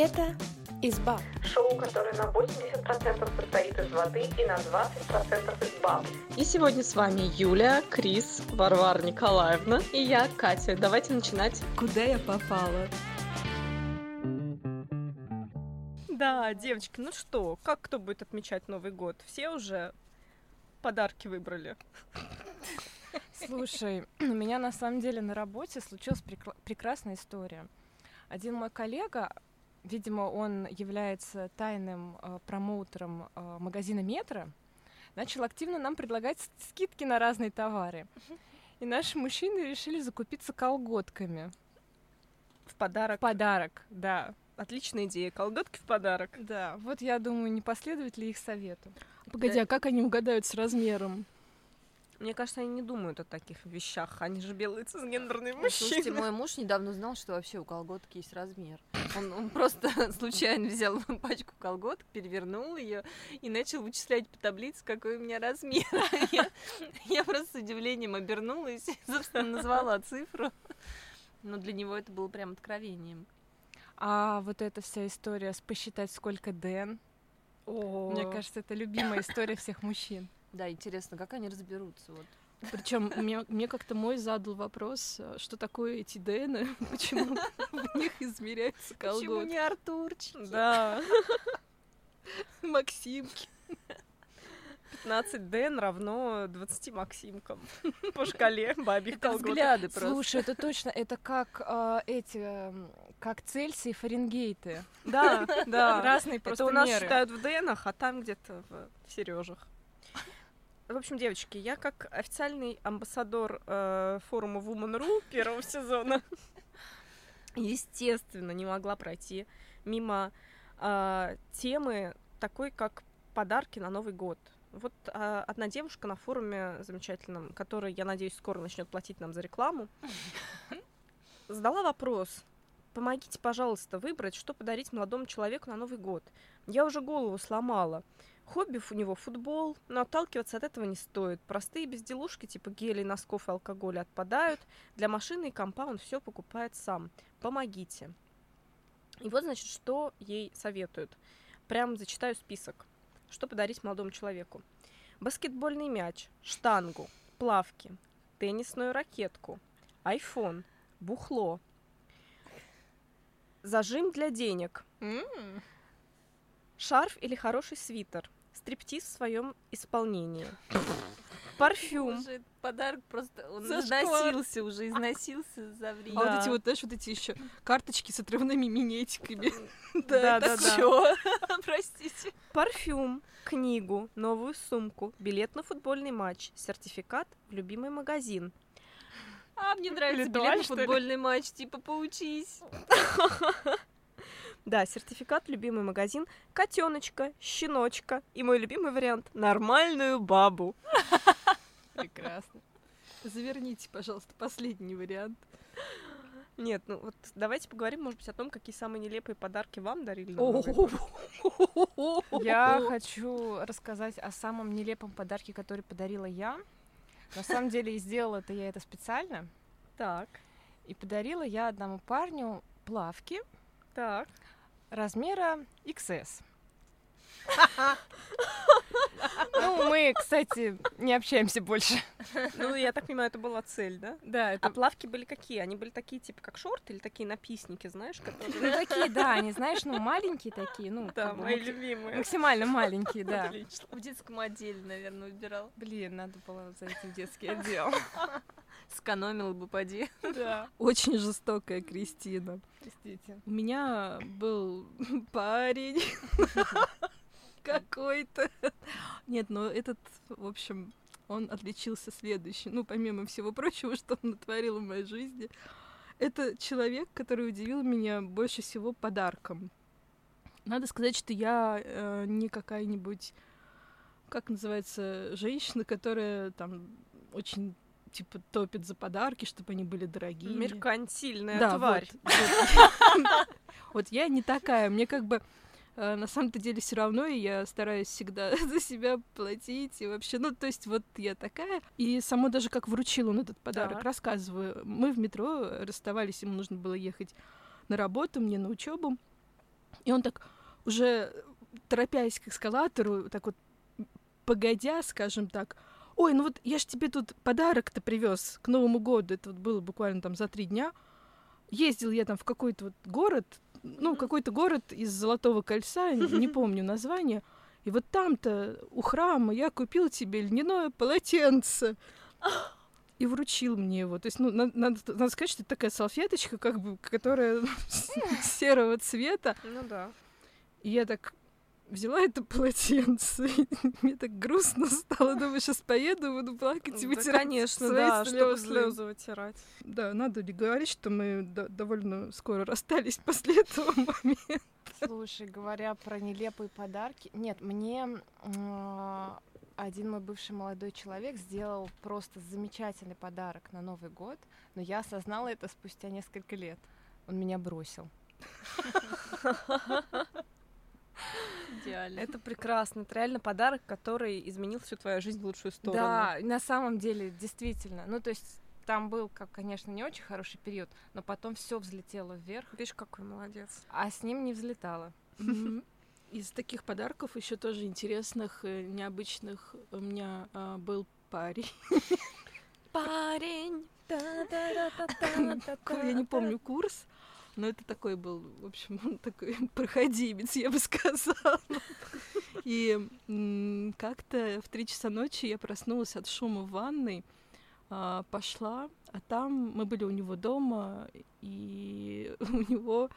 Это «Изба». Шоу, которое на 80% состоит из воды и на 20% из баб. И сегодня с вами Юля, Крис, Варвара Николаевна и я, Катя. Давайте начинать. Куда я попала? Да, девочки, ну что, как кто будет отмечать Новый год? Все уже подарки выбрали. Слушай, у меня на самом деле на работе случилась прекра- прекрасная история. Один мой коллега, видимо, он является тайным э, промоутером э, магазина Метро, начал активно нам предлагать скидки на разные товары. И наши мужчины решили закупиться колготками. В подарок. В подарок, да. Отличная идея. Колготки в подарок. Да, вот я думаю, не последует ли их совету. Погоди, а как они угадают с размером? Мне кажется, они не думают о таких вещах. Они же белые цисгендерные Слушайте, мужчины. мой муж недавно узнал, что вообще у колготки есть размер. Он, он просто случайно взял пачку колготок, перевернул ее и начал вычислять по таблице, какой у меня размер. Я, я просто с удивлением обернулась и, собственно, назвала цифру. Но для него это было прям откровением. А вот эта вся история с посчитать, сколько Дэн, О, мне кажется, это любимая история всех мужчин. Да, интересно, как они разберутся? Вот. Причем мне, мне как-то мой задал вопрос, э, что такое эти ДН, почему в них измеряются Почему колготки. не Артурчики? Да. Максимки. 15 Дэн равно 20 Максимкам. По шкале бабьих Это колготок. взгляды просто. Слушай, это точно, это как а, эти, как Цельсий и Фаренгейты. Да, да. Разные просто Это у нас меры. считают в Дэнах, а там где-то в Сережах. В общем, девочки, я как официальный амбассадор э, форума Woman.ru первого сезона, естественно, не могла пройти мимо э, темы такой, как подарки на Новый год. Вот э, одна девушка на форуме замечательном, которая, я надеюсь, скоро начнет платить нам за рекламу, задала вопрос. Помогите, пожалуйста, выбрать, что подарить молодому человеку на Новый год. Я уже голову сломала. Хобби у него футбол, но отталкиваться от этого не стоит. Простые безделушки типа гелей, носков и алкоголя отпадают. Для машины и компа он все покупает сам. Помогите. И вот, значит, что ей советуют. Прям зачитаю список. Что подарить молодому человеку. Баскетбольный мяч, штангу, плавки, теннисную ракетку, айфон, бухло, зажим для денег, шарф или хороший свитер, стриптиз в своем исполнении, парфюм, Уже подарок просто, он Зашквар. износился уже, износился за время. А вот эти вот, знаешь, вот эти еще карточки с отрывными минетиками. Да, да, да. Простите. парфюм, книгу, новую сумку, билет на футбольный матч, сертификат в любимый магазин. А, мне нравится билет на футбольный матч, типа, поучись. Да, сертификат любимый магазин, котеночка, щеночка и мой любимый вариант нормальную бабу. Прекрасно. Заверните, пожалуйста, последний вариант. Нет, ну вот давайте поговорим, может быть, о том, какие самые нелепые подарки вам дарили. Я хочу рассказать о самом нелепом подарке, который подарила я. На самом деле, и сделала это я это специально. Так, И подарила я одному парню плавки так. Размера XS. Ну, мы, кстати, не общаемся больше. Ну, я так понимаю, это была цель, да? Да, А это плавки были какие? Они были такие, типа, как шорты или такие написники, знаешь, которые... ну, такие, да, они, знаешь, ну, маленькие такие, ну, Да, мои макси- любимые. максимально маленькие, да. Отлично. В детском отделе, наверное, выбирал. Блин, надо было зайти в детский отдел. Сэкономила бы, поди. Да, Очень жестокая Кристина. Простите. У меня был парень какой-то. Нет, но этот, в общем, он отличился следующим. Ну, помимо всего прочего, что он натворил в моей жизни. Это человек, который удивил меня больше всего подарком. Надо сказать, что я э, не какая-нибудь, как называется, женщина, которая там очень типа топит за подарки, чтобы они были дорогие. Меркантильная Да, тварь. Вот, я не такая. Мне как бы э, на самом-то деле все равно, и я стараюсь всегда за себя платить. И вообще, ну, то есть вот я такая. И само даже как вручил он этот подарок, рассказываю. Мы в метро расставались, ему нужно было ехать на работу, мне на учебу. И он так уже торопясь к эскалатору, так вот погодя, скажем так, ой, ну вот я ж тебе тут подарок-то привез к Новому году, это вот было буквально там за три дня. Ездил я там в какой-то вот город, ну, какой-то город из Золотого кольца, не помню название, и вот там-то у храма я купил тебе льняное полотенце и вручил мне его. То есть, ну, надо, надо, надо сказать, что это такая салфеточка, как бы, которая серого цвета. Ну да. И я так взяла это полотенце, и мне так грустно стало, думаю, сейчас поеду, буду плакать и Да, вытирать конечно, свои да, чтобы слезы. слезы вытирать. Да, надо ли говорить, что мы до- довольно скоро расстались после этого момента. Слушай, говоря про нелепые подарки, нет, мне м, один мой бывший молодой человек сделал просто замечательный подарок на Новый год, но я осознала это спустя несколько лет. Он меня бросил. Идеально. Это прекрасно. Это реально подарок, который изменил всю твою жизнь в лучшую сторону. Да, на самом деле, действительно. Ну, то есть там был, как, конечно, не очень хороший период, но потом все взлетело вверх, Видишь, какой молодец. а с ним не взлетало. Из таких подарков еще тоже интересных, э, необычных у меня а, был парень. Парень. Я не помню курс, но это такой был, в общем, такой проходимец, я бы сказала. И как-то в три часа ночи я проснулась от шума в ванной, а, пошла, а там мы были у него дома, и у него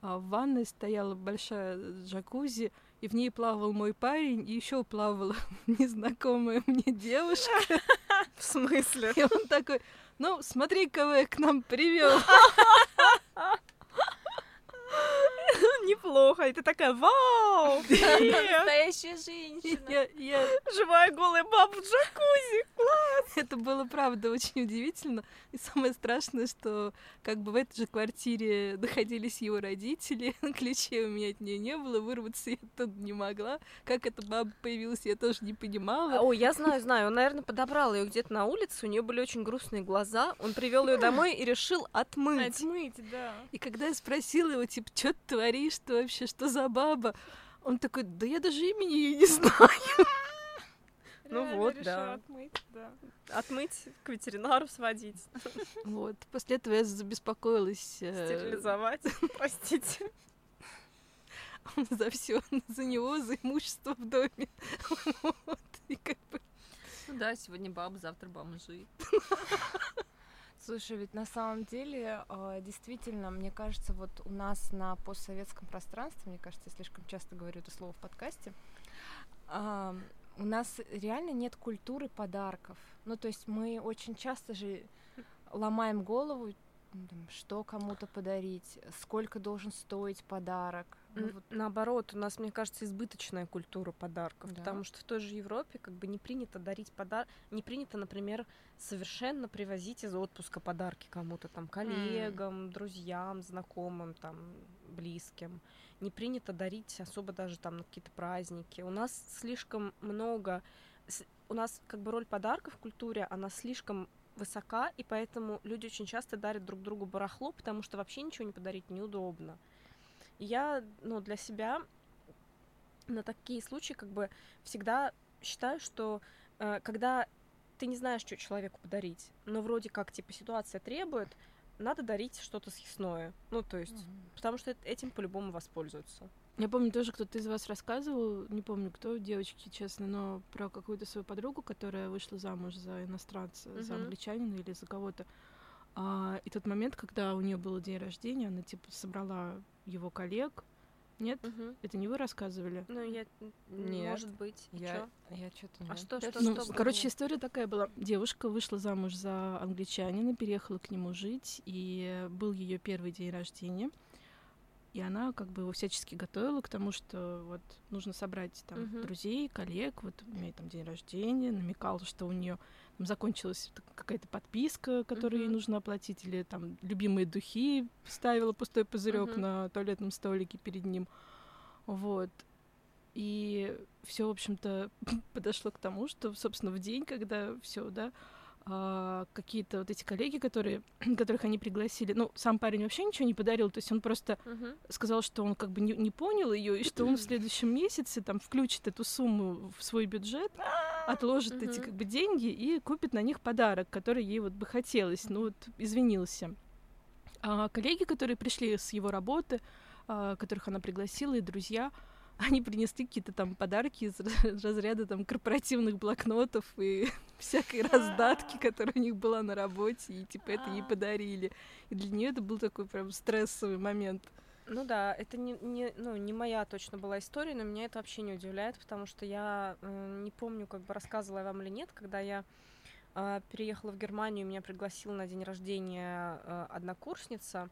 а, в ванной стояла большая джакузи, и в ней плавал мой парень, и еще плавала незнакомая мне девушка. В смысле? И он такой, ну, смотри, кого я к нам привел. Неплохо. И ты такая, вау! Настоящая женщина. Я, я- Живая голая баба в джакузи. Это было, правда, очень удивительно. И самое страшное, что как бы в этой же квартире находились его родители, ключей у меня от нее не было, вырваться я тут не могла. Как эта баба появилась, я тоже не понимала. Ой, я знаю, знаю. Он, наверное, подобрал ее где-то на улице. У нее были очень грустные глаза. Он привел ее домой и решил отмыть. Отмыть, да. И когда я спросила его, типа, что ты творишь, что вообще, что за баба? Он такой, да я даже имени ее не знаю. Ну вот, да. отмыть, да. Отмыть, к ветеринару сводить, Вот. После этого я забеспокоилась э, стерилизовать. Простите. за все, за него, за имущество в доме. Вот. И как бы Ну да, сегодня баба, завтра бомжи. Слушай, ведь на самом деле, э, действительно, мне кажется, вот у нас на постсоветском пространстве, мне кажется, я слишком часто говорю это слово в подкасте, а, у нас реально нет культуры подарков. Ну, то есть мы очень часто же ломаем голову, что кому-то подарить, сколько должен стоить подарок. Ну, вот, Наоборот, у нас, мне кажется, избыточная культура подарков, Да. потому что в той же Европе как бы не принято дарить подарок, не принято, например, совершенно привозить из отпуска подарки кому-то там коллегам, друзьям, знакомым, там близким. Не принято дарить особо даже там на какие-то праздники. У нас слишком много, у нас как бы роль подарка в культуре, она слишком высока, и поэтому люди очень часто дарят друг другу барахло, потому что вообще ничего не подарить неудобно. И Я, ну, для себя на такие случаи как бы всегда считаю, что э, когда ты не знаешь, что человеку подарить, но вроде как, типа, ситуация требует, надо дарить что-то съестное. Ну, то есть, потому что эт- этим по-любому воспользуются. Я помню тоже, кто-то из вас рассказывал, не помню кто, девочки, честно, но про какую-то свою подругу, которая вышла замуж за иностранца, за Мгм. англичанина или за кого-то. А, и тот момент, когда у нее был день рождения, она типа собрала его коллег. Нет? Это не вы рассказывали? Ну, я... Нет. Может быть. Я, чё? я что-то А что, что, Ну, что? короче, было? история такая была. Девушка вышла замуж за англичанина, переехала к нему жить, и был ее первый день рождения. И она как бы его всячески готовила к тому, что вот нужно собрать там Мгм. друзей, коллег, вот у меня там день рождения, намекала, что у нее закончилась так- какая-то подписка, которую ей Мгм. нужно оплатить, или там любимые духи ставила пустой пузырек Мгм. на туалетном столике перед ним. Вот. И все, в общем-то, подошло к тому, что, собственно, в день, когда все, да, а, какие-то вот эти коллеги, которые, которых они пригласили, ну, сам парень вообще ничего не подарил, то есть он просто Мгм. сказал, что он как бы не, не понял ее, и что он в следующем месяце там включит эту сумму в свой бюджет, отложит эти Мгм. как бы деньги и купит на них подарок, который ей вот бы хотелось, ну вот извинился. А коллеги, которые пришли с его работы, а, которых она пригласила, и друзья, они принесли какие-то там подарки из ра- разряда там корпоративных блокнотов и всякой раздатки, которая у них была на работе, и типа это ей подарили. И для нее это был такой прям стрессовый момент. Ну да, это не, не, ну, не моя точно была история, но меня это вообще не удивляет, потому что я э, не помню, как бы рассказывала я вам или нет, когда я э, переехала в Германию, меня пригласила на день рождения э, однокурсница.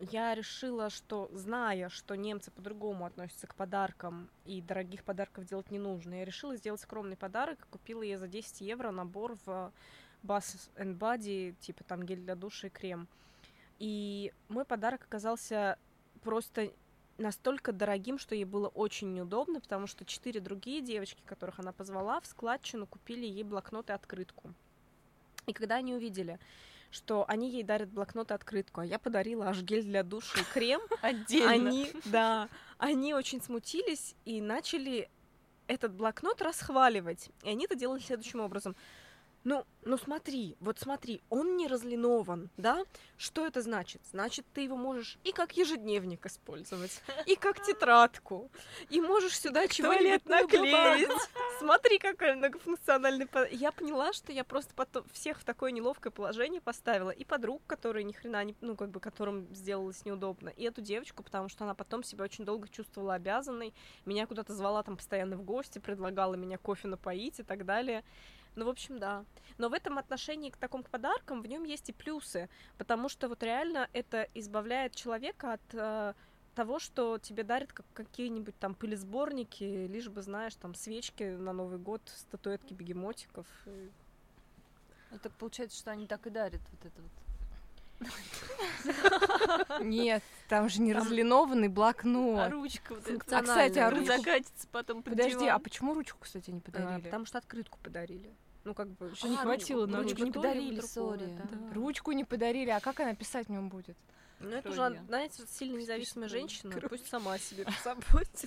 Я решила, что, зная, что немцы по-другому относятся к подаркам и дорогих подарков делать не нужно, я решила сделать скромный подарок, купила ей за 10 евро набор в Bath and Body, типа там гель для душа и крем. И мой подарок оказался просто настолько дорогим, что ей было очень неудобно, потому что четыре другие девочки, которых она позвала, в складчину купили ей блокнот и открытку. И когда они увидели, что они ей дарят блокнот и открытку, а я подарила аж гель для душа и крем, Отдельно. они, да, они очень смутились и начали этот блокнот расхваливать. И они это делали следующим образом. Ну, ну смотри, вот смотри, он не разлинован, да? Что это значит? Значит, ты его можешь и как ежедневник использовать, и как тетрадку, и можешь сюда чего-нибудь наклеить. Смотри, какой многофункциональный... Я поняла, что я просто потом всех в такое неловкое положение поставила. И подруг, которые ни хрена не... Ну, как бы, которым сделалось неудобно. И эту девочку, потому что она потом себя очень долго чувствовала обязанной. Меня куда-то звала там постоянно в гости, предлагала меня кофе напоить и так далее. Ну, в общем, да. Но в этом отношении к таким к подаркам в нем есть и плюсы, потому что вот реально это избавляет человека от э, того, что тебе дарят как какие-нибудь там пылесборники, лишь бы, знаешь, там свечки на Новый год, статуэтки бегемотиков. Ну, так получается, что они так и дарят вот это вот. Нет, там же не разлинованный А блокнот. ручка вот А, кстати, а ручку- закатится потом под Подожди, а почему ручку, кстати, не А, подарили? потому что открытку подарили. Ну, как бы... Что не хватило на ручку ручку. не подарили, сори. Да. Ручку не подарили, а как она писать в нем будет? Ну, это уже, знаете, сильно независимая женщина, Кровь. пусть сама себе позаботится.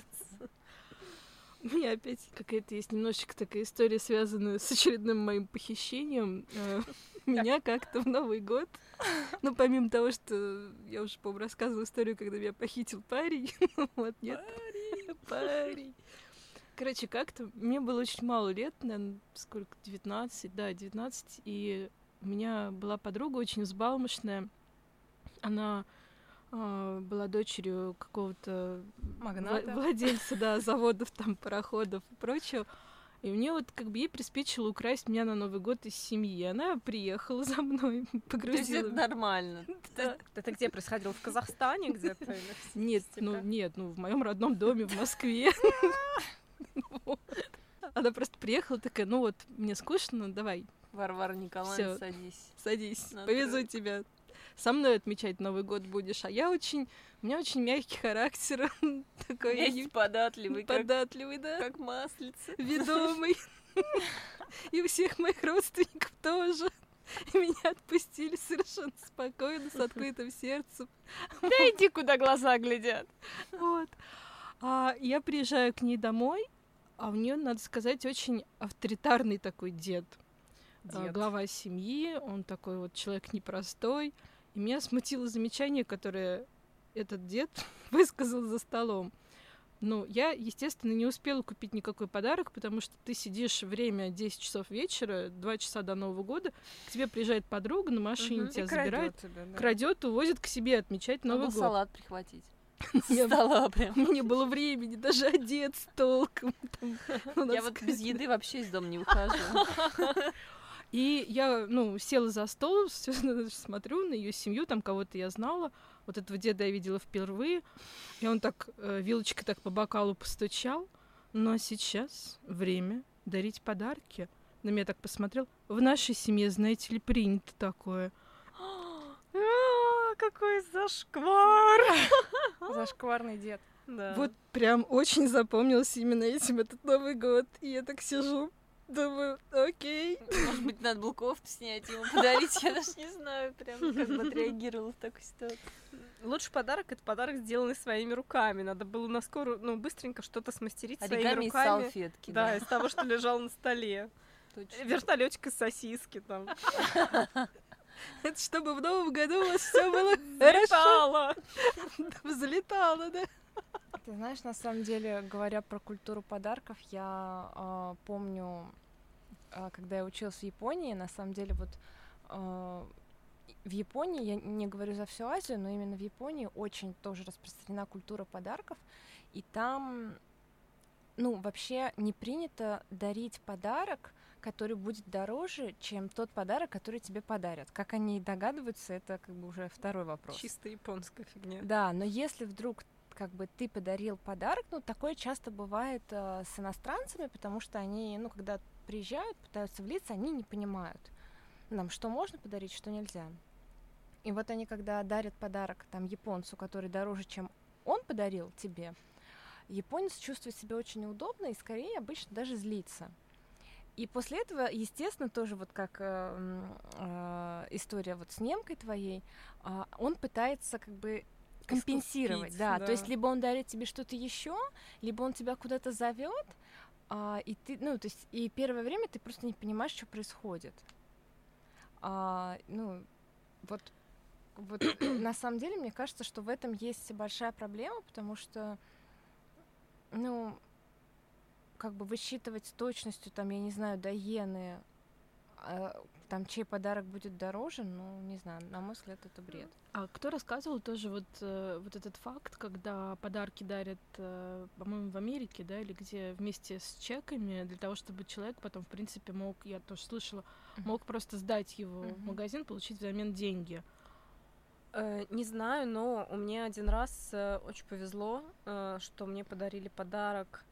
У меня опять какая-то есть немножечко такая история, связанная с очередным моим похищением. Э, Меня как-то в Новый год, ну, помимо того, что я уже, по-моему, рассказывала историю, когда меня похитил парень, вот, нет. Парень. Короче, как-то мне было очень мало лет, наверное, сколько, 19, да, 19, и у меня была подруга очень взбалмошная. Она а, была дочерью какого-то Магната. вла- владельца, да, заводов, там, пароходов и прочего. И мне вот как бы ей приспичило украсть меня на Новый год из семьи. Она приехала за мной, То есть погрузила. это нормально. Это где происходило? В Казахстане где-то? Нет, ну нет, ну в моем родном доме в Москве. Она просто приехала такая, ну вот, мне скучно, давай, Варвара Николаевна, садись. садись, повезу тебя. Со мной отмечать Новый год будешь. А я очень, у меня очень мягкий характер, такой я Есть податливый, как, податливый, да, как маслица. ведомый. И у всех моих родственников тоже. И меня отпустили совершенно спокойно, с открытым сердцем. Да иди, куда глаза глядят. Вот. А я приезжаю к ней домой, а у нее, надо сказать, очень авторитарный такой дед. А, Дед. Глава семьи, он такой вот человек непростой. И меня смутило замечание, которое этот дед высказал за столом. Ну, я, естественно, не успела купить никакой подарок, потому что ты сидишь время 10 часов вечера, 2 часа до Нового года, к тебе приезжает подруга на машине, Мгм. тебя забирает, тебя, да. крадет, увозит к себе отмечать Надо Новый год. салат прихватить. Стола прям. не было времени даже одеться толком. там, надо Я вот без еды вообще из дома не выхожу. И я, ну, села за стол, смотрю на ее семью, там кого-то я знала. Вот этого деда я видела впервые. И он так э, вилочкой так по бокалу постучал. Ну а сейчас время дарить подарки. На меня так посмотрел. В нашей семье, знаете ли, принято такое. А, Какой зашквар! Зашкварный дед. Да. Вот прям очень запомнился именно этим этот Новый год. И я так сижу, Думаю, окей. Может быть, надо было кофту снять, ему подарить, я даже не знаю, прям как бы отреагировала в такой ситуации. Лучший подарок это подарок, сделанный своими руками. Надо было на скорую, ну, быстренько что-то смастерить своими Оригами из руками. салфетки, Да, да. из того, что лежало на столе. Точно. Вертолетик из сосиски там. Это чтобы в новом году у вас все было хорошо. Летало. Взлетало, да? Ты знаешь, на самом деле, говоря про культуру подарков, я а, помню, когда я училась в Японии, на самом деле вот а, в Японии, я не говорю за всю Азию, но именно в Японии очень тоже распространена культура подарков, и там, ну, вообще не принято дарить подарок, который будет дороже, чем тот подарок, который тебе подарят. Как они догадываются, это как бы уже второй вопрос. Чисто японская фигня. Да, но если вдруг как бы ты подарил подарок, ну такое часто бывает э, с иностранцами, потому что они, ну когда приезжают, пытаются влиться, они не понимают, нам что можно подарить, что нельзя. И вот они, когда дарят подарок там японцу, который дороже, чем он подарил тебе, японец чувствует себя очень неудобно и скорее обычно даже злится. И после этого, естественно, тоже вот как э, э, история вот с немкой твоей, а, он пытается как бы компенсировать, Искупить, да. да. То есть либо он дарит тебе что-то еще, либо он тебя куда-то зовет, а, и ты, ну, то есть и первое время ты просто не понимаешь, что происходит. А, ну, вот, вот на самом деле мне кажется, что в этом есть большая проблема, потому что, ну, как бы высчитывать с точностью, там, я не знаю, до иены, а, там, чей подарок будет дороже, ну, не знаю, на мой взгляд, это бред. А кто рассказывал тоже вот, э, вот этот факт, когда подарки дарят, э, по-моему, в Америке, да, или где вместе с чеками, для того, чтобы человек потом, в принципе, мог, я тоже слышала, мог просто сдать его в магазин, получить взамен деньги. Э, Не знаю, но у меня один раз очень повезло, что мне подарили подарок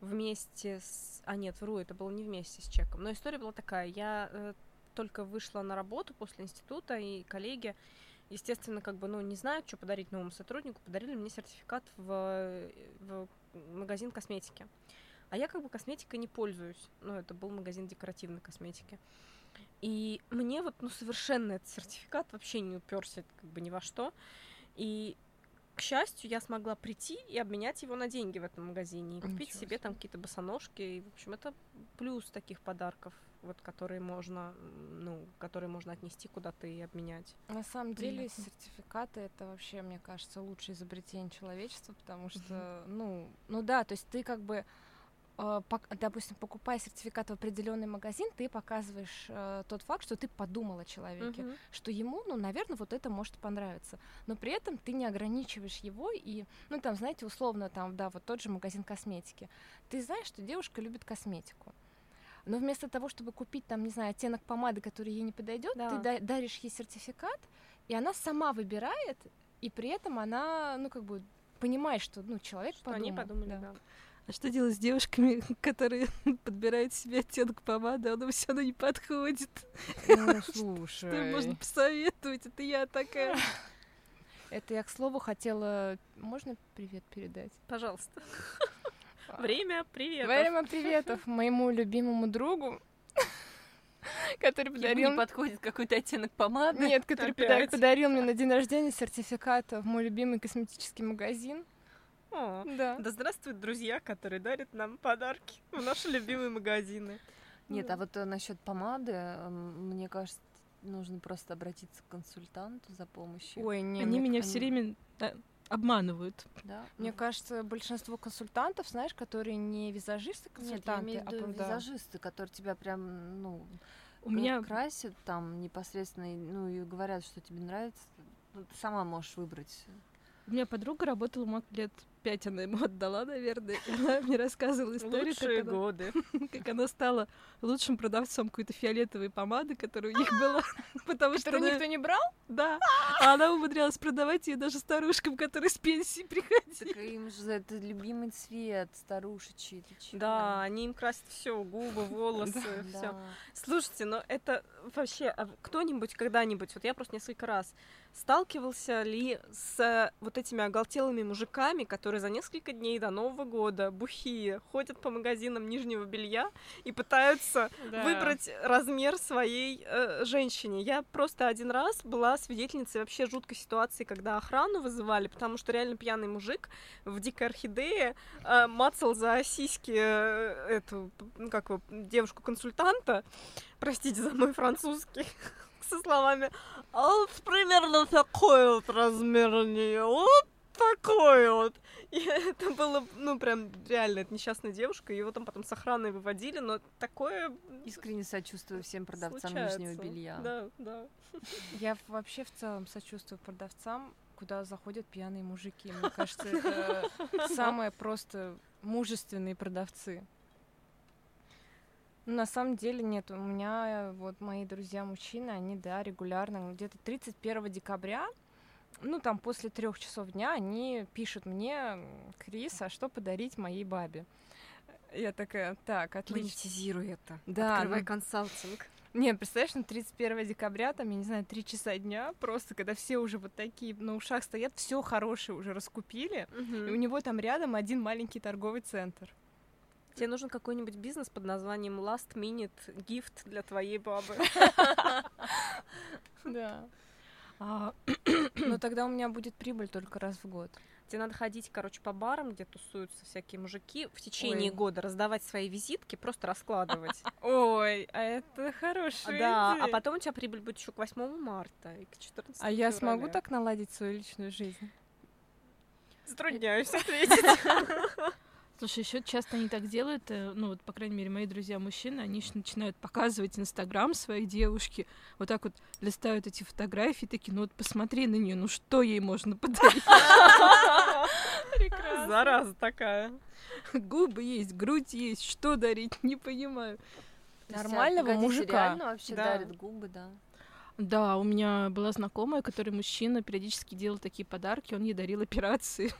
вместе с... А нет, вру, это было не вместе с чеком. Но история была такая. Я э, только вышла на работу после института, и коллеги, естественно, как бы, ну, не знают, что подарить новому сотруднику, подарили мне сертификат в, в магазин косметики. А я как бы косметикой не пользуюсь. Ну, это был магазин декоративной косметики. И мне вот, ну, совершенно этот сертификат вообще не уперся как бы ни во что. И, к счастью, я смогла прийти и обменять его на деньги в этом магазине. И купить Ничего себе там какие-то босоножки. И, в общем, это плюс таких подарков, вот, которые можно, ну, которые можно отнести куда-то и обменять. На самом деле Приятно. сертификаты это вообще, мне кажется, лучшее изобретение человечества, потому что, ну, ну да, то есть ты как бы, допустим, покупая сертификат в определенный магазин, ты показываешь э, тот факт, что ты подумал о человеке, Мгм. что ему, ну, наверное, вот это может понравиться, но при этом ты не ограничиваешь его и, ну, там, знаете, условно, там, да, вот тот же магазин косметики, ты знаешь, что девушка любит косметику. Но вместо того, чтобы купить там, не знаю, оттенок помады, который ей не подойдет, Да. ты да- даришь ей сертификат, и она сама выбирает, и при этом она, ну, как бы понимает, что, ну, человек Что подумал. они подумали, да. да. А что делать с девушками, которые подбирают себе оттенок помады, а он все равно не подходит? Ну, Что слушай. можно посоветовать? Это я такая. Это я, к слову, хотела... Можно привет передать? Пожалуйста. Время, привет. Время приветов моему любимому другу, который Ему подарил... не подходит какой-то оттенок помады. Нет, который подарил мне на день рождения сертификат в мой любимый косметический магазин. О, Да. Да здравствуют друзья, которые дарят нам подарки в наши любимые магазины. Нет, а вот насчет помады, мне кажется, нужно просто обратиться к консультанту за помощью. Ой, не, Они меня они- все время э, обманывают. Да? Мне кажется, большинство консультантов, знаешь, которые не визажисты, Нет, я консультанты, имею в виду а да. визажисты, которые тебя прям, ну, У меня красят там непосредственно, и, ну, и говорят, что тебе нравится. Ну, ты сама можешь выбрать. У меня подруга работала, мог лет пять она ему отдала, наверное. И она мне рассказывала историю, как Лучшие она, годы. как она стала лучшим продавцом какой-то фиолетовой помады, которая у них была. Потому что Которую она- никто не брал? Да. А она умудрялась продавать ее даже старушкам, которые с пенсии приходили. Так им же это любимый цвет старушечий. Да, они им красят все, губы, волосы, все. Слушайте, но это вообще а кто-нибудь когда-нибудь, вот я просто несколько раз сталкивался ли с э, вот этими оголтелыми мужиками, которые за несколько дней до Нового года бухие ходят по магазинам нижнего белья и пытаются Да. выбрать размер своей э, женщине. Я просто один раз была свидетельницей вообще жуткой ситуации, когда охрану вызывали, потому что реально пьяный мужик в дикой орхидее э, мацал за сиськи э, эту, ну, как его, девушку-консультанта, простите за мой французский, со словами «А вот примерно такой вот размер у нее, вот такой вот». И это было, ну, прям реально, это несчастная девушка, его там потом с охраной выводили, но такое Искренне сочувствую всем продавцам случается. нижнего белья. Да, да. Я вообще в целом сочувствую продавцам, куда заходят пьяные мужики. Мне кажется, это самые просто мужественные продавцы. Ну, на самом деле нет, у меня вот мои друзья-мужчины, они, да, регулярно, где-то 31 декабря, ну, там, после трех часов дня, они пишут мне, «М, Крис, а что подарить моей бабе? Я такая, так, отлично. Монетизируй это. Да, Открывай ну- консалтинг. Не, представляешь, на 31 декабря, там, я не знаю, 3 часа дня, просто когда все уже вот такие на ушах стоят, все хорошее уже раскупили, и у него там рядом один маленький торговый центр. Тебе нужен какой-нибудь бизнес под названием Last Minute Gift для твоей бабы. Да. Но тогда у меня будет прибыль только раз в год. Тебе надо ходить, короче, по барам, где тусуются всякие мужики, в течение Ой. года раздавать свои визитки, просто раскладывать. Ой, а это хорошая Да, а потом у тебя прибыль будет еще к 8 марта и к 14 А я смогу так наладить свою личную жизнь? Затрудняюсь ответить. Слушай, еще часто они так делают, э, ну вот, по крайней мере, мои друзья мужчины, они ещё начинают показывать Инстаграм своей девушки, вот так вот листают эти фотографии, такие, ну вот посмотри на нее, ну что ей можно подарить? Зараза такая. Губы есть, грудь есть, что дарить, не понимаю. Нормального мужика. реально вообще Да. дарят губы, да? Да, у меня была знакомая, который мужчина периодически делал такие подарки, он ей дарил операции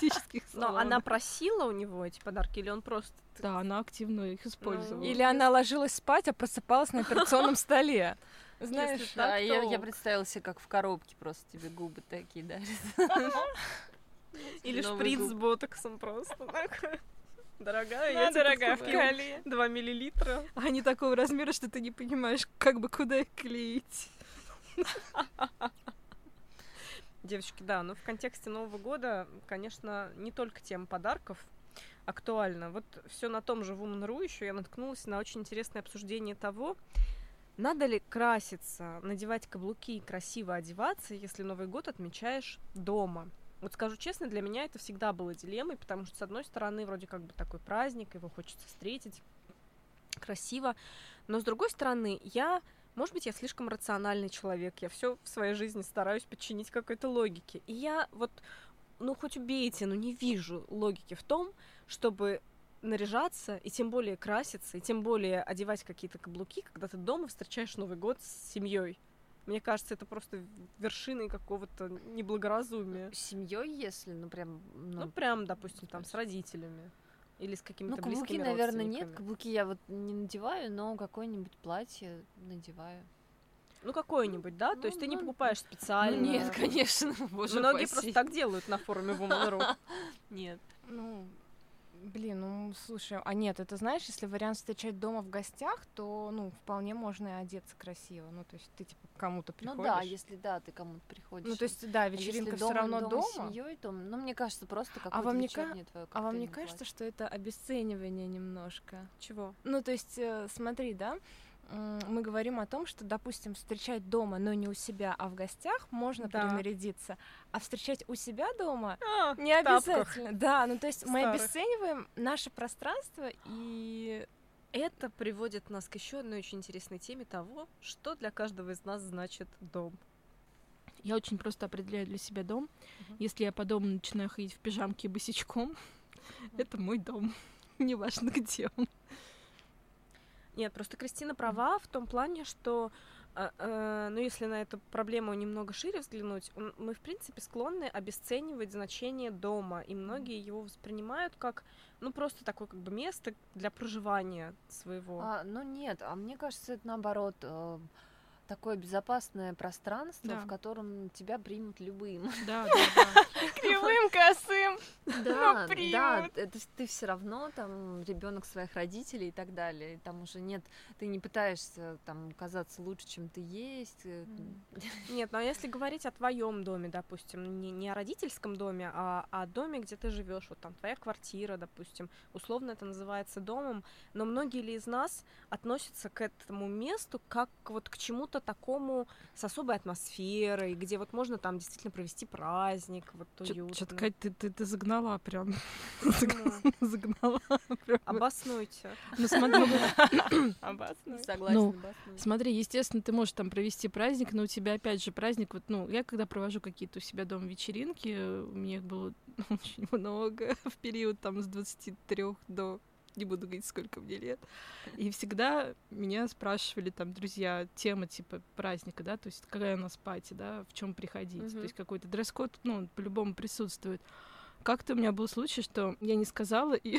Но она просила у него эти подарки, или он просто... Да, она активно их использовала. Ну, Или она ложилась спать, а просыпалась на операционном столе. Знаешь, Если Да, так, я, то я представила себе, как в коробке просто тебе губы такие дарят. Или шприц с ботоксом просто. Дорогая, На, я дорогая, купил вкали. 2 миллилитра. Они такого размера, что ты не понимаешь, как бы куда их клеить. Девочки, да, но в контексте Нового года, конечно, не только тема подарков актуальна. Вот все на том же Woman.ru еще я наткнулась на очень интересное обсуждение того, надо ли краситься, надевать каблуки и красиво одеваться, если Новый год отмечаешь дома. Вот скажу честно, для меня это всегда было дилеммой, потому что, с одной стороны, вроде как бы такой праздник, его хочется встретить красиво, но с другой стороны, я может быть, я слишком рациональный человек, я все в своей жизни стараюсь подчинить какой-то логике. И я вот, ну хоть убейте, но не вижу логики в том, чтобы наряжаться, и тем более краситься, и тем более одевать какие-то каблуки, когда ты дома встречаешь Новый год с семьей. Мне кажется, это просто вершиной какого-то неблагоразумия. С семьей, если, ну прям, Ну, ну, прям, допустим, там с родителями. Или с какими-то ну каблуки, наверное, нет. Каблуки я вот не надеваю, но какое-нибудь платье надеваю. Ну, какое-нибудь, да? То есть Ну, ты не ну, покупаешь специально. Ну, нет, конечно, боже Многие упаси. просто так делают на форуме Woman.ru. Нет. Ну, блин, ну слушай, а нет, это знаешь, если вариант встречать дома в гостях, то, ну, вполне можно и одеться красиво. Ну, то есть ты типа к кому-то приходишь. Ну да, если да, ты кому-то приходишь. Ну, то есть, да, А вечеринка все дома- равно дома. дома. семьей, то, ну, мне кажется, просто какое-то вам не ка- вечернее твоё А вам не кажется, что это обесценивание немножко? Чего? Ну, то есть, э, смотри, да, мы говорим о том, что, допустим, встречать дома, но не у себя, а в гостях можно Да. принарядиться, а встречать у себя дома А, не тапках. обязательно. Да, ну то есть мы Старых. обесцениваем наше пространство и Это приводит нас к еще одной очень интересной теме того, что для каждого из нас значит дом. Я очень просто определяю для себя дом. Мгм. Если я по дому начинаю ходить в пижамке и босичком, это мой дом. Неважно, где он. Нет, просто Кристина права в том плане, что, э, э, ну, если на эту проблему немного шире взглянуть, мы, в принципе, склонны обесценивать значение дома, и многие его воспринимают как, ну, просто такое как бы место для проживания своего. А, ну нет, а мне кажется, это наоборот. э, такое безопасное пространство, Да. в котором тебя примут любым. Да, да, да. Да, да, примут. это ты все равно там ребенок своих родителей и так далее. И Там уже нет, ты не пытаешься там казаться лучше, чем ты есть. э, Нет, а если говорить о твоем доме, допустим, не, не о родительском доме, а о доме, где ты живешь, вот там твоя квартира, допустим, условно это называется домом, но многие ли из нас относятся к этому месту как вот к чему-то такому с особой атмосферой, где вот можно там действительно провести праздник, вот уютно. Что-то, Кать, ты, ты, ты загнала прям. Загнала. Обоснуйте. Ну, смотри, Ну, баснуй. Смотри, естественно, ты можешь там провести праздник, но у тебя опять же праздник. Вот, ну, я когда провожу какие-то у себя дома вечеринки, у меня их было очень много в период там с 23 до не буду говорить, сколько мне лет. И всегда меня спрашивали там друзья, тема типа праздника, да, то есть какая у нас пати, да, в чем приходить. Мгм. То есть какой-то дресс-код, ну, по-любому присутствует. Как-то у меня был случай, что я не сказала, и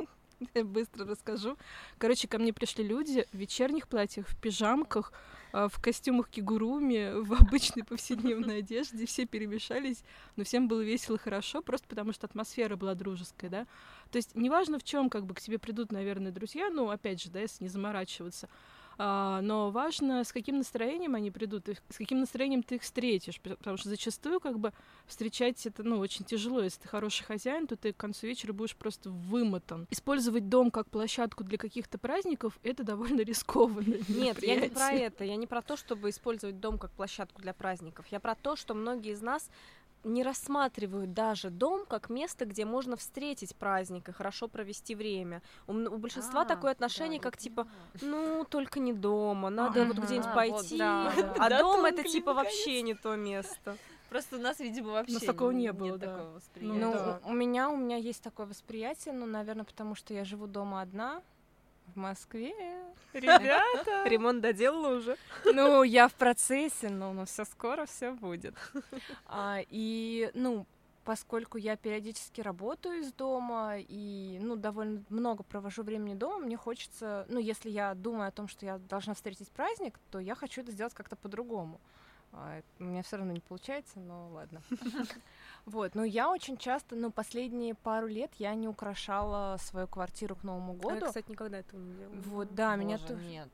я быстро расскажу. Короче, ко мне пришли люди в вечерних платьях, в пижамках, а, в костюмах кигуруми, в обычной повседневной одежде. Все перемешались, но всем было весело и хорошо, просто потому что атмосфера была дружеская, да. То есть неважно в чем, как бы к тебе придут, наверное, друзья, ну, опять же, да, если не заморачиваться. А, но важно, с каким настроением они придут, и с каким настроением ты их встретишь, потому что зачастую, как бы, встречать это, ну, очень тяжело. Если ты хороший хозяин, то ты к концу вечера будешь просто вымотан. Использовать дом как площадку для каких-то праздников — это довольно рискованно. Нет, я не про это. Я не про то, чтобы использовать дом как площадку для праздников. Я про то, что многие из нас не рассматривают даже дом как место, где можно встретить праздник и хорошо провести время. У, у большинства А, такое отношение, да, как типа, ну, только не дома, надо вот Ага. где-нибудь А, пойти. вот, да, да. А Да, дом это типа вообще не то место. Просто у нас, видимо, вообще такого не нет было, да. такого восприятия. Ну, да. у у меня у меня есть такое восприятие, ну, наверное, потому что я живу дома одна в Москве. Ребята! Ремонт доделала уже. Ну, я в процессе, но, но все скоро все будет. А, и, ну, поскольку я периодически работаю из дома и, ну, довольно много провожу времени дома, мне хочется, ну, если я думаю о том, что я должна встретить праздник, то я хочу это сделать как-то по-другому. Это у меня все равно не получается, но ладно. Вот, ну я очень часто, ну последние пару лет я не украшала свою квартиру к Новому Я, году. кстати, никогда этого не делала. Вот, да, меня тоже. нет.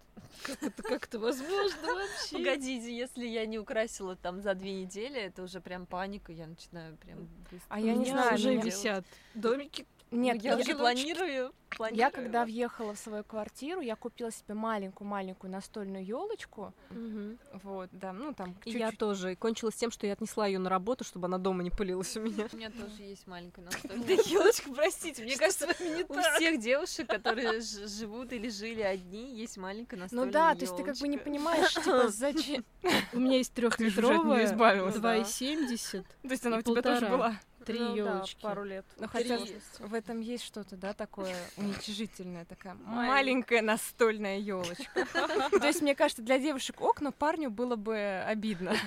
Это как-то возможно вообще. Погодите, если я не украсила там за две недели, это уже прям паника, я начинаю прям. А я не знаю, уже висят домики. Нет, я я- уже планирую. Я планирую. когда въехала в свою квартиру, я купила себе маленькую-маленькую настольную елочку. Мгм. Вот, да, ну там И я тоже. И кончилось тем, что я отнесла ее на работу, чтобы она дома не пылилась у меня. У меня тоже есть маленькая настольная елочка, простите. Мне кажется, у всех девушек, которые живут или жили одни, есть маленькая настольная Ну да, то есть ты как бы не понимаешь, типа, зачем. У меня есть уже от неё трехлитровая, избавилась, да. 2,70, То есть она у тебя тоже была. Три Ну да, елочки. пару лет. Ну хотя в этом есть что-то, да, такое уничижительное, такая маленькая настольная елочка. То есть, мне кажется, для девушек ок, но парню было бы обидно.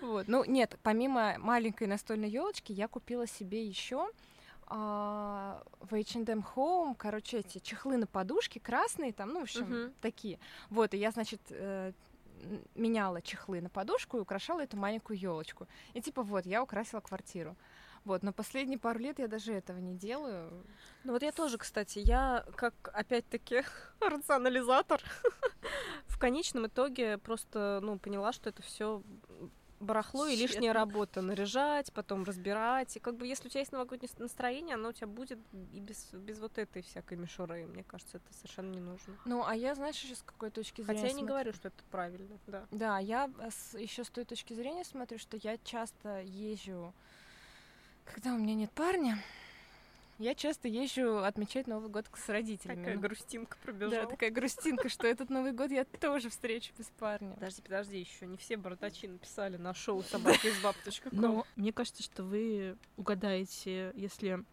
Вот. Ну, нет, помимо маленькой настольной елочки, я купила себе еще в H&M Home, короче, эти чехлы на подушке красные, там, ну, в общем, Мгм. такие. Вот, и я, значит, э, меняла чехлы на подушку и украшала эту маленькую елочку. И типа вот, я украсила квартиру. Вот, но последние пару лет я даже этого не делаю. Ну вот я тоже, кстати, я как, опять-таки, рационализатор, в конечном итоге просто, ну, поняла, что это все барахло и лишняя работа. Наряжать, потом разбирать. И как бы если у тебя есть новогоднее с- настроение, оно у тебя будет и без, без вот этой всякой мишуры. Мне кажется, это совершенно не нужно. Ну, а я, знаешь, еще с какой точки зрения Хотя я не смотрю? говорю, что это правильно, да. Да, я еще с той точки зрения смотрю, что я часто езжу, когда у меня нет парня, я часто езжу отмечать Новый год с родителями. Такая Ну, грустинка да, пробежала. такая грустинка, что этот Новый год я тоже встречу без парня. Подожди, подожди, еще не все бородачи написали на шоу собаки из баб.ком. Но мне кажется, что вы угадаете, если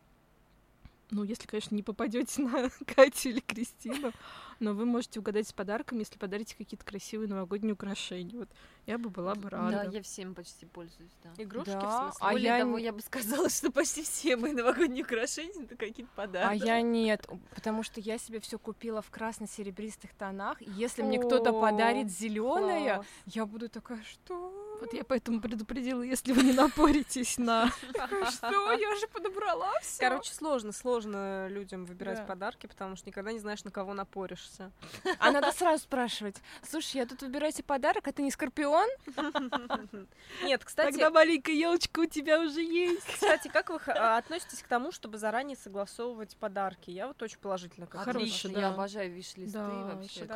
ну, если, конечно, не попадете на Катю или Кристину, но вы можете угадать с подарком, если подарите какие-то красивые новогодние украшения. Вот я бы была бы рада. Да, я всем почти пользуюсь, да. Игрушки, Да, в смысле? а Более я того, я бы сказала, что почти все мои новогодние украшения это какие-то А подарки. я нет, потому что я себе все купила в красно-серебристых тонах. Если мне кто-то подарит зеленое, я буду такая, что? Вот я поэтому предупредила, если вы не напоритесь на... Что? Я же подобрала все. Короче, сложно, сложно людям выбирать Да. подарки, потому что никогда не знаешь, на кого напоришься. а надо сразу спрашивать. Слушай, я тут выбираю себе подарок, а ты не скорпион? Нет, кстати, Тогда маленькая елочка у тебя уже есть. кстати, как вы а, относитесь к тому, чтобы заранее согласовывать подарки? Я вот очень положительно к этому Хорошо, Отлично, да. я обожаю виш-листы Да, вообще.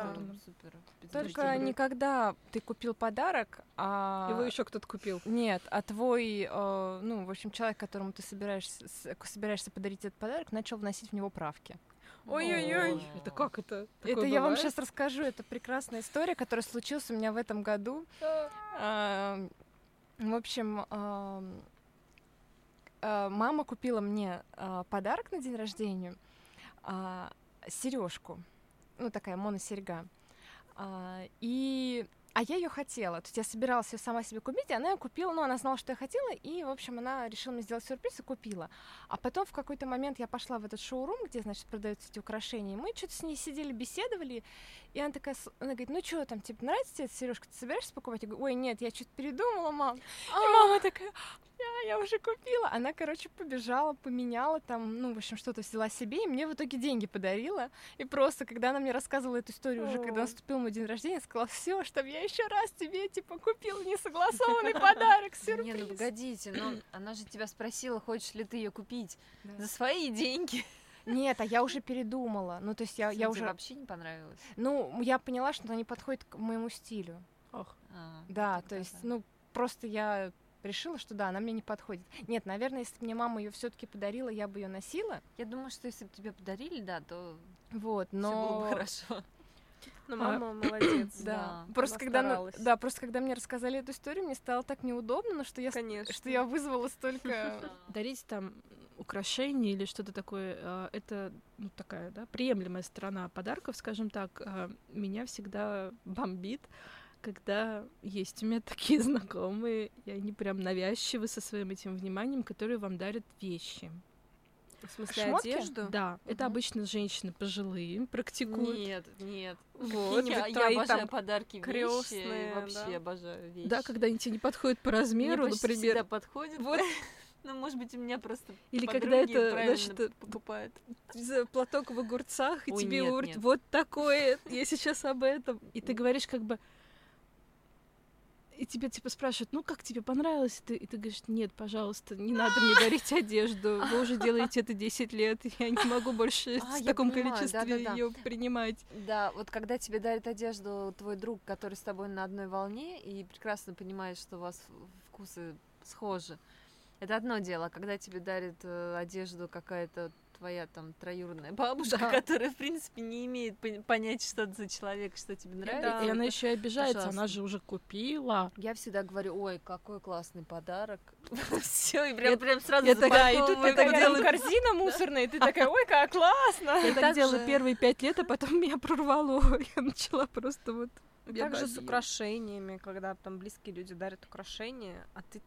Только никогда ты купил подарок, а... Его еще кто-то купил. Нет, а твой, э, ну, в общем, человек, которому ты собираешься, с- собираешься подарить этот подарок, начал вносить в него правки. Ой-ой-ой. Это как это? это я вам сейчас расскажу. Это прекрасная история, которая случилась у меня в этом году. А, В общем, ам, а, мама купила мне а, подарок на день рождения, сережку, ну такая моносерьга. А, И а я ее хотела. То есть я собиралась ее сама себе купить, и она ее купила, ну, она знала, что я хотела, и, в общем, она решила мне сделать сюрприз и купила. А потом в какой-то момент я пошла в этот шоурум, где, значит, продаются эти украшения, и мы что-то с ней сидели, беседовали, и она такая, она говорит, ну что там, тебе нравится тебе эта сережка, ты собираешься покупать? Я говорю, ой, нет, я что-то передумала, мам. И мама такая, я, я уже купила. Она, короче, побежала, поменяла там, ну, в общем, что-то взяла себе, и мне в итоге деньги подарила. И просто, когда она мне рассказывала эту историю уже, когда наступил мой день рождения, сказала, все, чтобы я еще раз тебе, типа, купила несогласованный подарок, Не, ну сюрприз. погодите, ну она же тебя спросила, хочешь ли ты ее купить Да. за свои деньги. Нет, а я уже передумала. Ну, то есть я, я уже... вообще не понравилось. Ну, я поняла, что она не подходит к моему стилю. Ох. А, Да, тогда то есть, да. ну, просто я решила, что да, она мне не подходит. Нет, наверное, если бы мне мама ее все-таки подарила, я бы ее носила. Я думаю, что если бы тебе подарили, да, то Вот, все было но бы хорошо. Ну, мама молодец. да, Да, просто когда, старалась. да, просто когда мне рассказали эту историю, мне стало так неудобно, ну, что я, Конечно. что я вызвала столько. Дарить там украшения или что-то такое, э, это ну, такая, да, приемлемая сторона подарков, скажем так. Э, Меня всегда бомбит, когда есть у меня такие знакомые, и они прям навязчивы со своим этим вниманием, которые вам дарят вещи. В смысле, Шмотки? одежду? Да, это Мгм. обычно женщины пожилые практикуют. Нет, нет. Вот, я, я обожаю там подарки, вещи, крестные, вообще да. обожаю вещи. Да, когда они тебе не подходят по Мне размеру, почти например. всегда подходит. Вот. Ну, может быть, у меня просто Или когда это, значит, э, покупают. за платок в огурцах, и Ой, тебе нет, говорят, нет. вот такое, я сейчас об этом. И ты говоришь как бы... И тебя типа спрашивают, ну как тебе понравилось? И ты, и ты говоришь, нет, пожалуйста, не надо мне дарить одежду. Вы уже делаете это 10 лет, я не могу больше А, в таком понимаю, количестве да-да-да. ее принимать. Да, вот когда тебе дарит одежду твой друг, который с тобой на одной волне, и прекрасно понимает, что у вас вкусы схожи, это одно дело. Когда тебе дарит э, одежду какая-то твоя там троюродная бабушка, Да. которая, в принципе, не имеет пон- понять, что это за человек, что тебе нравится. И она еще и обижается, она ужасно. же уже купила. Я всегда говорю, ой, какой классный подарок. Все, и прям, Я- прям сразу я так- Да, и тут запаковываю. так такая делаю. корзина мусорная, и ты такая, ой, как классно! Я так делала первые пять лет, а потом меня прорвало. Я начала просто вот... Также с украшениями, когда там близкие люди дарят украшения, а ты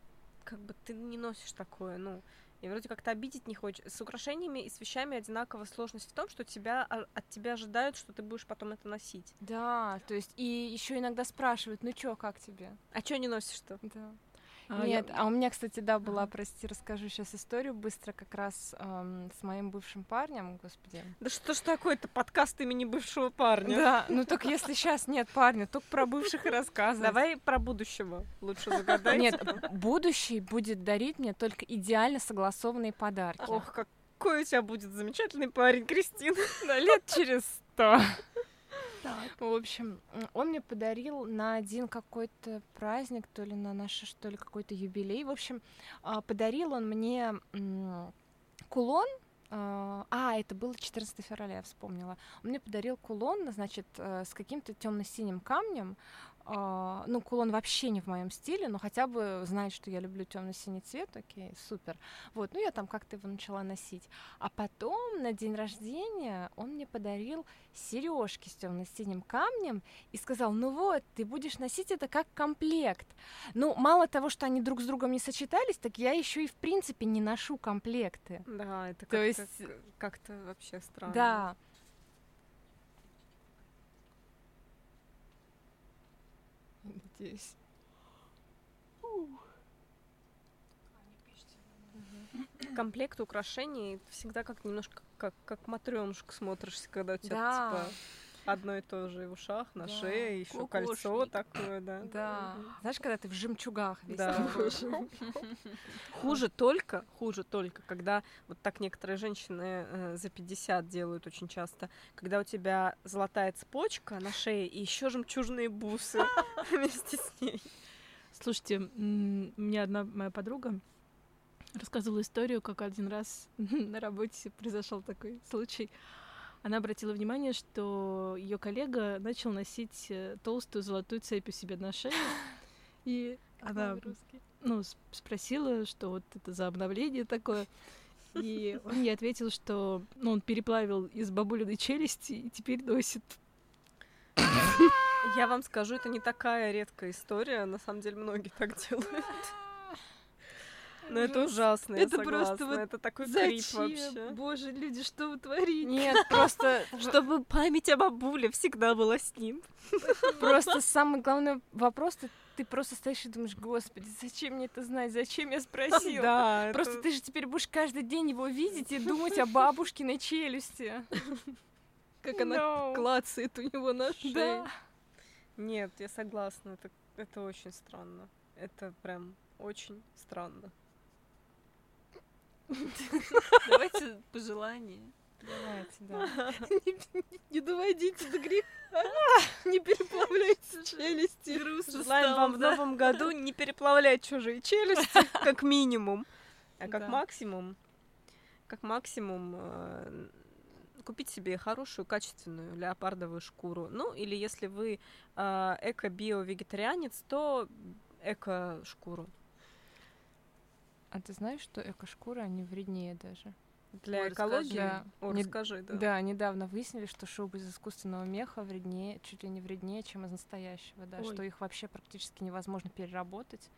как бы ты не носишь такое, ну, и вроде как-то обидеть не хочешь. С украшениями и с вещами одинаково сложность в том, что тебя, от тебя ожидают, что ты будешь потом это носить. Да, то есть, и еще иногда спрашивают, ну чё, как тебе? А чё не носишь-то? Да. А я- Нет, а у меня, кстати, да, была, прости, расскажу сейчас историю быстро, как раз эм, с моим бывшим парнем, господи. Да что ж такое-то подкаст имени бывшего парня? Да, ну только если сейчас нет парня, только про бывших и рассказывать. Давай про будущего лучше загадай. Нет, будущий будет дарить мне только идеально согласованные подарки. Ох, какой у тебя будет замечательный парень, Кристина. Да, лет через сто. В общем, он мне подарил на один какой-то праздник, то ли на наш, что ли, какой-то юбилей. В общем, а, подарил он мне кулон А, а, это было 14 февраля, я вспомнила. Он мне подарил кулон, значит, э, с каким-то темно-синим камнем. А, ну, кулон вообще не в моем стиле, но хотя бы знает, что я люблю темно-синий цвет, окей, супер. Вот, ну я там как-то его начала носить. А потом на день рождения он мне подарил сережки с темно-синим камнем и сказал, ну вот, ты будешь носить это как комплект. Ну, мало того, что они друг с другом не сочетались, так я еще и в принципе не ношу комплекты. Да, это То как-то, есть- как-то вообще странно. Да. Надеюсь. Комплект украшений всегда как немножко как, как матрёнушка смотришься, когда у тебя Да. типа одно и то же и в ушах, на Да. шее, еще кольцо такое, да. Да. Знаешь, когда ты в жемчугах весь Да. Хуже только, хуже только, когда вот так некоторые женщины э, за 50 делают очень часто, когда у тебя золотая цепочка на шее и еще жемчужные бусы вместе с ней. Слушайте, м, у меня одна моя подруга рассказывала историю, как один раз на работе произошел такой случай. Она обратила внимание, что ее коллега начал носить э, толстую золотую цепь у себя на шее. И она ну, спросила, что вот это за обновление такое. И он ей ответил, что ну, он переплавил из бабулиной челюсти и теперь носит. Я вам скажу, это не такая редкая история, на самом деле многие так делают. Но это ужасно, я Это просто согласна, вот это такой крип Зачем? вообще. Боже, люди, что вы творите? Нет, просто, Чтобы память о бабуле всегда была с ним. просто самый главный вопрос, ты, просто стоишь и думаешь, господи, зачем мне это знать, зачем я спросила? Да, Просто это- ты же теперь будешь каждый день его видеть и думать о бабушкиной челюсти. Как она клацает у него на шее. Нет, я согласна, это очень странно. Это прям очень странно. Давайте пожелания. Давайте, да. Не доводите до греха. Не переплавляйте челюсти. Желаем вам в новом году не переплавлять чужие челюсти, как минимум. А как максимум, как максимум э, купить себе хорошую, качественную леопардовую шкуру. Ну, или если вы э, эко-био-вегетарианец, то эко-шкуру. А ты знаешь, что эко-шкуры, они вреднее даже? Для Ой, экологии. расскажи. О, Не- расскажи, да. Да. недавно выяснили, что шубы из искусственного меха вреднее, чуть ли не вреднее, чем из настоящего, да, Ой. что их вообще практически невозможно переработать.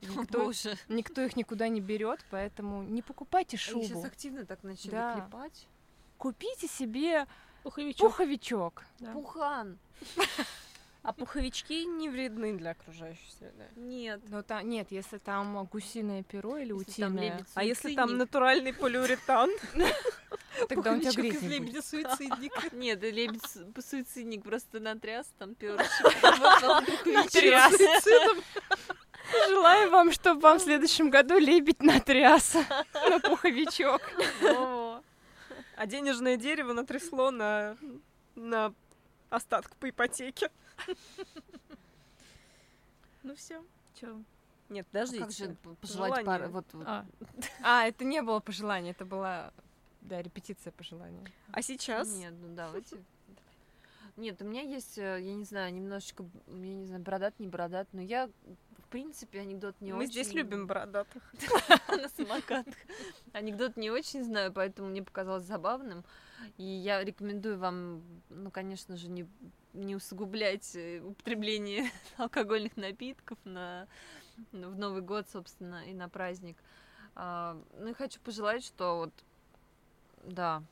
И О, никто, Боже. никто их никуда не берет, поэтому не покупайте Они шубу. сейчас активно так начали Да. клепать. Купите себе Пуховичок. пуховичок. Да. Пухан. А пуховички не вредны для окружающей среды. Нет. Но та, нет, если там гусиное перо или Если там утиное, лебедь А если там суицидник. натуральный полиуретан? тогда он тебя греть из не будет. суицидника. Нет, лебедь су- суицидник просто натряс там перышек. Натряс. Желаю вам, чтобы вам в следующем году лебедь натряс на пуховичок. А денежное дерево натрясло на, на остаток по ипотеке. Ну все. Че? Нет, Как подождите. же п- пожелать пары? Вот, вот. А, А, это не было пожелание, это была, да, репетиция пожелания. А сейчас? Нет, ну давайте. Нет, у меня есть, э, я не знаю, немножечко, я не знаю, бородат, не бородат, но я, в принципе, анекдот не Мы очень... здесь любим бородатых. на самокатах. Анекдот не очень знаю, поэтому мне показалось забавным. И я рекомендую вам, ну, конечно же, не, не усугублять э, употребление алкогольных напитков на, ну, в Новый год, собственно, и на праздник. А, ну и хочу пожелать, что вот, да,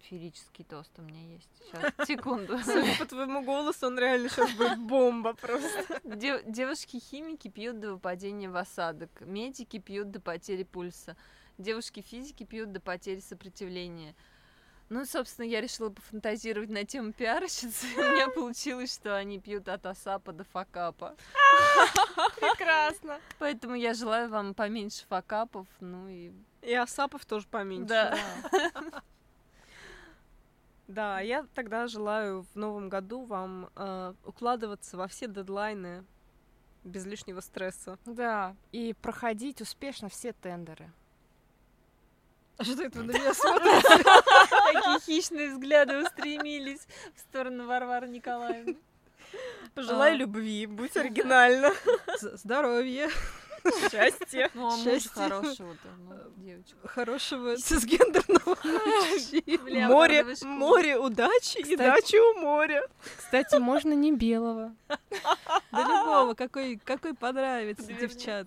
феерический тост у меня есть. Сейчас, секунду. Судя по твоему голосу, он реально сейчас будет бомба просто. Дев- Девушки-химики пьют до выпадения в осадок, медики пьют до потери пульса, девушки-физики пьют до потери сопротивления. Ну, собственно, я решила пофантазировать на тему пиарщицы. У меня получилось, что они пьют от асапа до факапа. Прекрасно. Поэтому я желаю вам поменьше факапов, ну и... И Асапов тоже поменьше. Да. Да, я тогда желаю в новом году вам э, укладываться во все дедлайны без лишнего стресса. Да, и проходить успешно все тендеры. А что это вы на меня смотрите? Такие хищные взгляды устремились в сторону Варвары Николаевны. Пожелай А. любви, будь оригинальна. Здоровья, Счастье. Ну, а мужа Счастье. хорошего-то, ну, девочка. хорошего цисгендерного Море, море удачи и дачи у моря. Кстати, можно не белого. Да любого, какой, какой понравится, девчат.